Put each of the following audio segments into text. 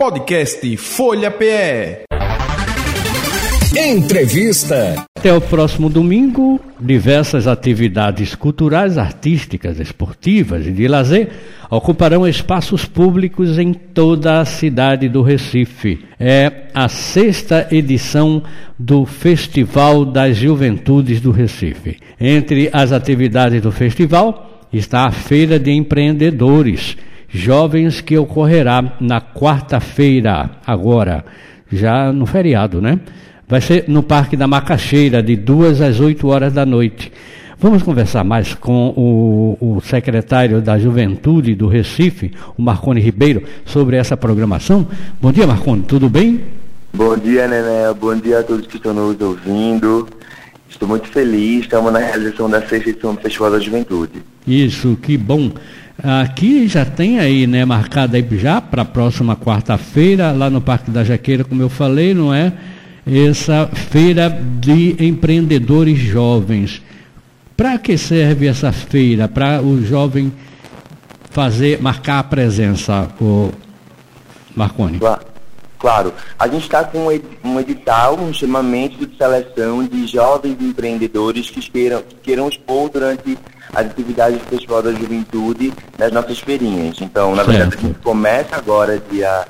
Podcast Folha PE. Entrevista. Até o próximo domingo, diversas atividades culturais, artísticas, esportivas e de lazer ocuparão espaços públicos em toda a cidade do Recife. É a sexta edição do Festival das Juventudes do Recife. Entre as atividades do festival está a Feira de Empreendedores Jovens que ocorrerá na quarta-feira, agora, já no feriado, né? Vai ser no Parque da Macaxeira, de 2 às 8 horas da noite. Vamos conversar mais com o, o, secretário da Juventude do Recife, o Marcone Ribeiro, sobre essa programação. Bom dia, Marcone, tudo bem? Bom dia, Nené. Bom dia a todos que estão nos ouvindo. Estou muito feliz, estamos na realização da sexta edição do Festival da Juventude. Isso, que bom. Aqui já tem aí, né, marcada aí já para a próxima quarta-feira, lá no Parque da Jaqueira, como eu falei, não é? Essa feira de empreendedores jovens. Para que serve essa feira? Para o jovem fazer, marcar a presença, o Marconi? Claro. A gente está com um edital, um chamamento de seleção de jovens empreendedores que queiram, que queiram expor durante as atividades do Festival da Juventude nas nossas feirinhas. Então, na verdade, a gente começa agora dia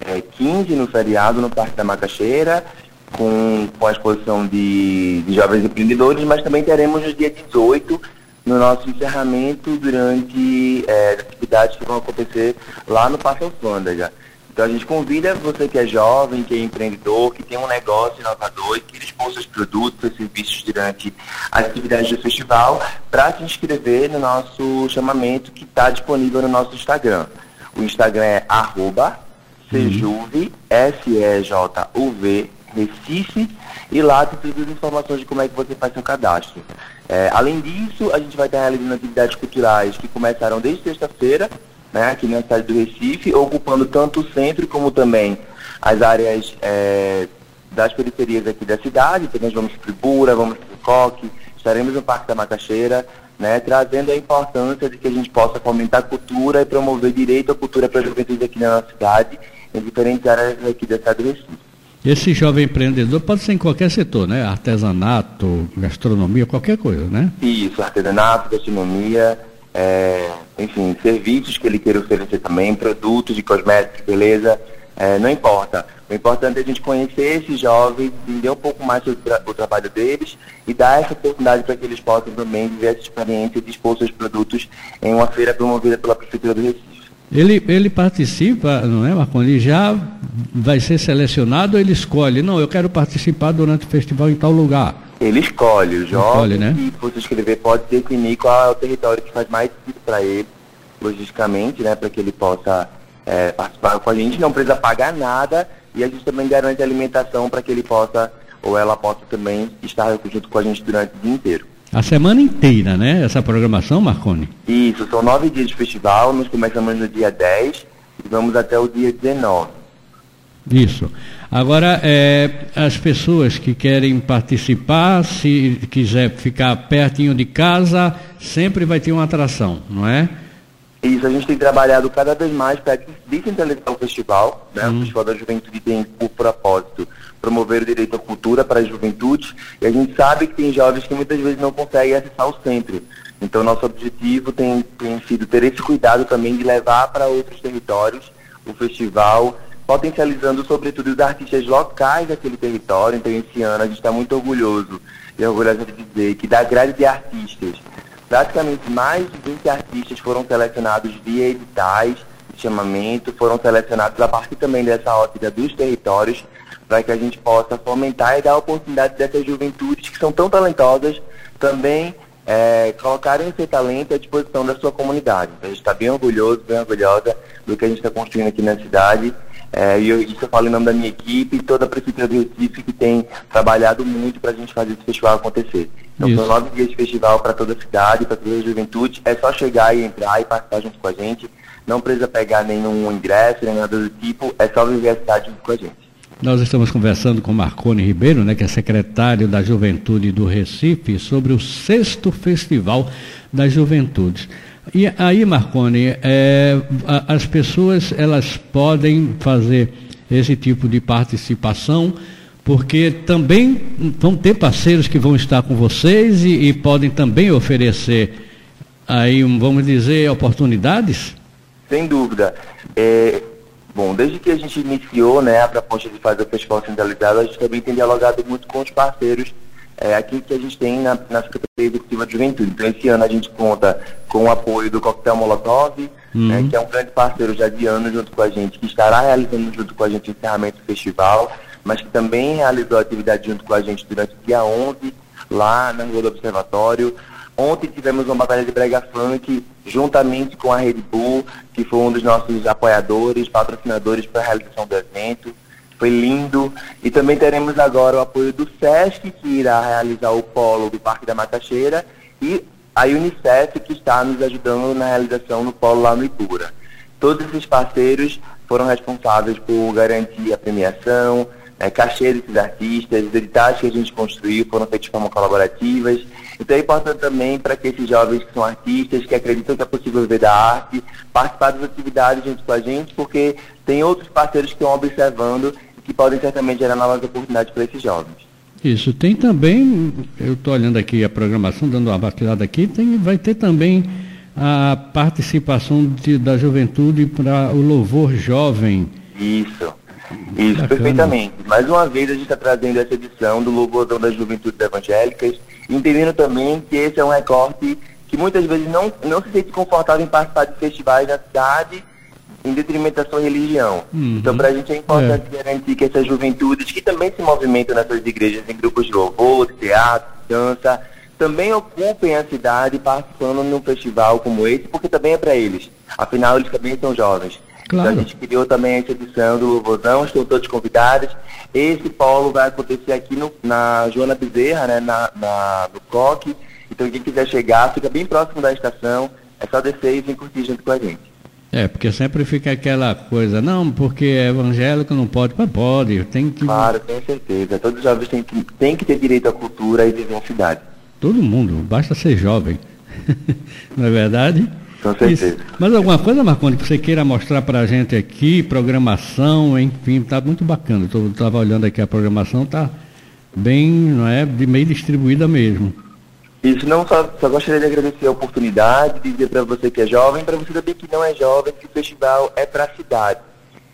é, 15 no feriado no Parque da Macaxeira, com, com a exposição de, de jovens empreendedores, mas também teremos no dia 18 no nosso encerramento durante é, atividades que vão acontecer lá no Parque Alfândega. Então a gente convida você que é jovem, que é empreendedor, que tem um negócio inovador e que expõe seus produtos, e serviços durante as atividades do festival, para se inscrever no nosso chamamento que está disponível no nosso Instagram. O Instagram é arroba Sejuve, S-E-J-U-V, Recife, e lá tem todas as informações de como é que você faz seu cadastro. É, além disso, a gente vai estar realizando atividades culturais que começaram desde sexta-feira, né, aqui na cidade do Recife, ocupando tanto o centro como também as áreas é, das periferias aqui da cidade. Então nós vamos para Ibura, vamos para Coque, estaremos no Parque da Macaxeira, né, trazendo a importância de que a gente possa fomentar a cultura e promover direito à cultura para a juventude aqui na nossa cidade, em diferentes áreas aqui da cidade do Recife. Esse jovem empreendedor pode ser em qualquer setor, né? Artesanato, gastronomia, qualquer coisa, né? Isso, artesanato, gastronomia, é, enfim, serviços que ele queira oferecer também, produtos de cosméticos, beleza, é, não importa. O importante é a gente conhecer esses jovens, entender um pouco mais sobre tra o trabalho deles e dar essa oportunidade para que eles possam também viver essa experiência de expor seus produtos em uma feira promovida pela Prefeitura do Recife. Ele, ele participa, não é, Marconi? Já vai ser selecionado ou ele escolhe? Não, eu quero participar durante o festival em tal lugar. Ele escolhe, o jovem né? que for se inscrever pode definir qual é o território que faz mais sentido para ele, logisticamente, né, para que ele possa é, participar com a gente, não precisa pagar nada e a gente também garante alimentação para que ele possa ou ela possa também estar junto com a gente durante o dia inteiro. A semana inteira, né? Essa programação, Marconi? Isso, são nove dias de festival, nós começamos no dia 10 e vamos até o dia 19. Isso. Agora, é, as pessoas que querem participar, se quiser ficar pertinho de casa, sempre vai ter uma atração, não é? Isso, a gente tem trabalhado cada vez mais para descentralizar o festival. Né? Uhum. O Festival da Juventude tem por propósito promover o direito à cultura para a juventude e a gente sabe que tem jovens que muitas vezes não conseguem acessar o centro. Então, nosso objetivo tem, tem sido ter esse cuidado também de levar para outros territórios o festival potencializando sobretudo os artistas locais daquele território. Então, esse ano a gente está muito orgulhoso e orgulhoso de dizer que da grade de artistas, praticamente mais de 20 artistas foram selecionados via editais de chamamento, foram selecionados a partir também dessa ótica dos territórios, para que a gente possa fomentar e dar oportunidade dessas juventudes que são tão talentosas também é, colocarem esse talento à disposição da sua comunidade. A gente está bem orgulhoso, bem orgulhosa do que a gente está construindo aqui na cidade é, e eu, isso eu falo em nome da minha equipe e toda a Prefeitura do Recife que tem trabalhado muito para a gente fazer esse festival acontecer. Então isso. são nove dias de festival para toda a cidade, para toda a juventude. É só chegar e entrar e participar junto com a gente. Não precisa pegar nenhum ingresso, nem nada do tipo, é só viver a cidade junto com a gente. Nós estamos conversando com Marcone Ribeiro, né, que é secretário da Juventude do Recife, sobre o sexto Festival das Juventudes. E aí, Marconi, é, as pessoas elas podem fazer esse tipo de participação, porque também vão ter parceiros que vão estar com vocês e, e podem também oferecer aí, vamos dizer, oportunidades? Sem dúvida. É, bom, desde que a gente iniciou né, a proposta de fazer o festival centralizado, a gente também tem dialogado muito com os parceiros é, aqui que a gente tem na, na Secretaria Executiva de Juventude. Então, esse ano a gente conta com o apoio do Coquetel Molotov, uhum. né, que é um grande parceiro já de anos junto com a gente, que estará realizando junto com a gente o encerramento do festival, mas que também realizou atividade junto com a gente durante o dia 11, lá na Rua do Observatório. Ontem tivemos uma batalha de brega funk juntamente com a Red Bull, que foi um dos nossos apoiadores, patrocinadores para a realização do evento. Foi lindo. E também teremos agora o apoio do SESC, que irá realizar o polo do Parque da Macaxeira, e a Unicef, que está nos ajudando na realização no polo lá no Ibura. Todos esses parceiros foram responsáveis por garantir a premiação, é, cachê desses artistas, os editais que a gente construiu foram feitos de forma colaborativas. Então é importante também para que esses jovens que são artistas, que acreditam que é possível viver da arte, participar das atividades junto com a gente, porque tem outros parceiros que estão observando que podem certamente gerar novas oportunidades para esses jovens. Isso, tem também, eu estou olhando aqui a programação, dando uma batidada aqui, tem, vai ter também a participação de, da juventude para o louvor jovem. Isso, isso, Bacana. perfeitamente. Mais uma vez a gente está trazendo essa edição do Louvorzão das Juventudes Evangélicas, entendendo também que esse é um recorte que muitas vezes não, não se sente confortável em participar de festivais na cidade em detrimento da sua religião. Uhum. Então, para a gente é importante é. garantir que essas juventudes, que também se movimentam nessas igrejas em grupos de louvor, de teatro, de dança, também ocupem a cidade participando num festival como esse, porque também é para eles. Afinal, eles também são jovens. Claro. Então, a gente criou também essa edição do Louvorzão, estão todos convidados. Esse polo vai acontecer aqui no, na Joana Bezerra, né, na, na, no COC. Então, quem quiser chegar, fica bem próximo da estação. É só descer e vir curtir junto com a gente. É, porque sempre fica aquela coisa, não, porque é evangélico não pode, mas pode, tem que. Claro, tenho certeza. Todos os jovens têm que, têm que ter direito à cultura e cidade. Todo mundo, basta ser jovem. não é verdade? Com certeza. Isso. Mas alguma coisa, Marconi, que você queira mostrar para a gente aqui, programação, enfim, tá muito bacana. Eu estava olhando aqui a programação, tá bem, não é, de meio distribuída mesmo. Isso, não só, só gostaria de agradecer a oportunidade, dizer para você que é jovem, para você saber que não é jovem, que o festival é para a cidade.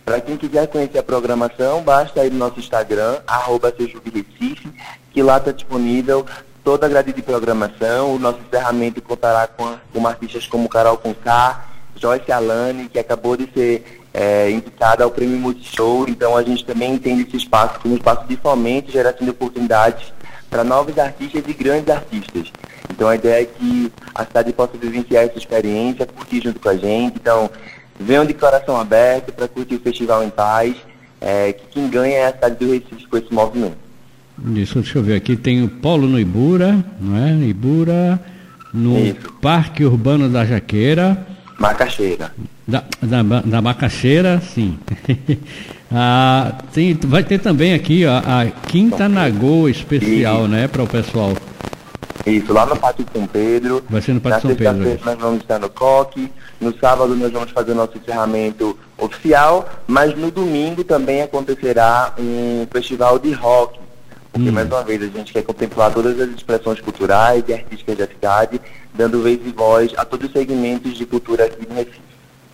Para quem quiser conhecer a programação, basta ir no nosso Instagram, arroba Recife, que lá está disponível toda a grade de programação. O nosso encerramento contará com, com artistas como Carol Conká, Joyce Alane, que acabou de ser é, indicada ao Prêmio Multishow. Então a gente também entende esse espaço como um espaço de fomento, geração de oportunidades para novos artistas e grandes artistas. Então a ideia é que a cidade possa vivenciar essa experiência, curtir junto com a gente. Então, venham de coração aberto para curtir o festival em paz. É, que quem ganha é a cidade do Recife com esse movimento. Isso, deixa eu ver aqui, tem o Polo no Ibura, não é? Ibura, no Isso. Parque Urbano da Jaqueira. Macaxeira. Da, da, da Macaxeira, sim. Ah, tem, vai ter também aqui ó, a Quinta Nagô especial, né, para o pessoal. Isso, lá no Pátio São Pedro. Vai ser no Pátio São Pedro. Na nós vamos estar no Coque. No sábado nós vamos fazer o nosso encerramento oficial, mas no domingo também acontecerá um festival de rock. Porque, hum. mais uma vez, a gente quer contemplar todas as expressões culturais e artísticas da cidade, dando vez e voz a todos os segmentos de cultura aqui no Recife.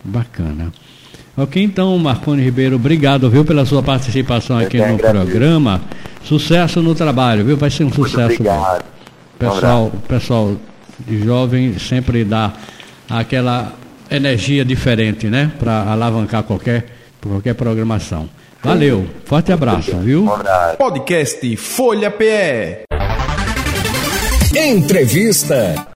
Bacana. Ok, então, Marconi Ribeiro, obrigado, viu, pela sua participação aqui no programa. Sucesso no trabalho, viu? Vai ser um Muito sucesso. Obrigado. Pessoal, um pessoal de jovem sempre dá aquela energia diferente, né? Para alavancar qualquer, qualquer programação. Valeu, forte abraço, viu? Um. Podcast Folha PE. Entrevista.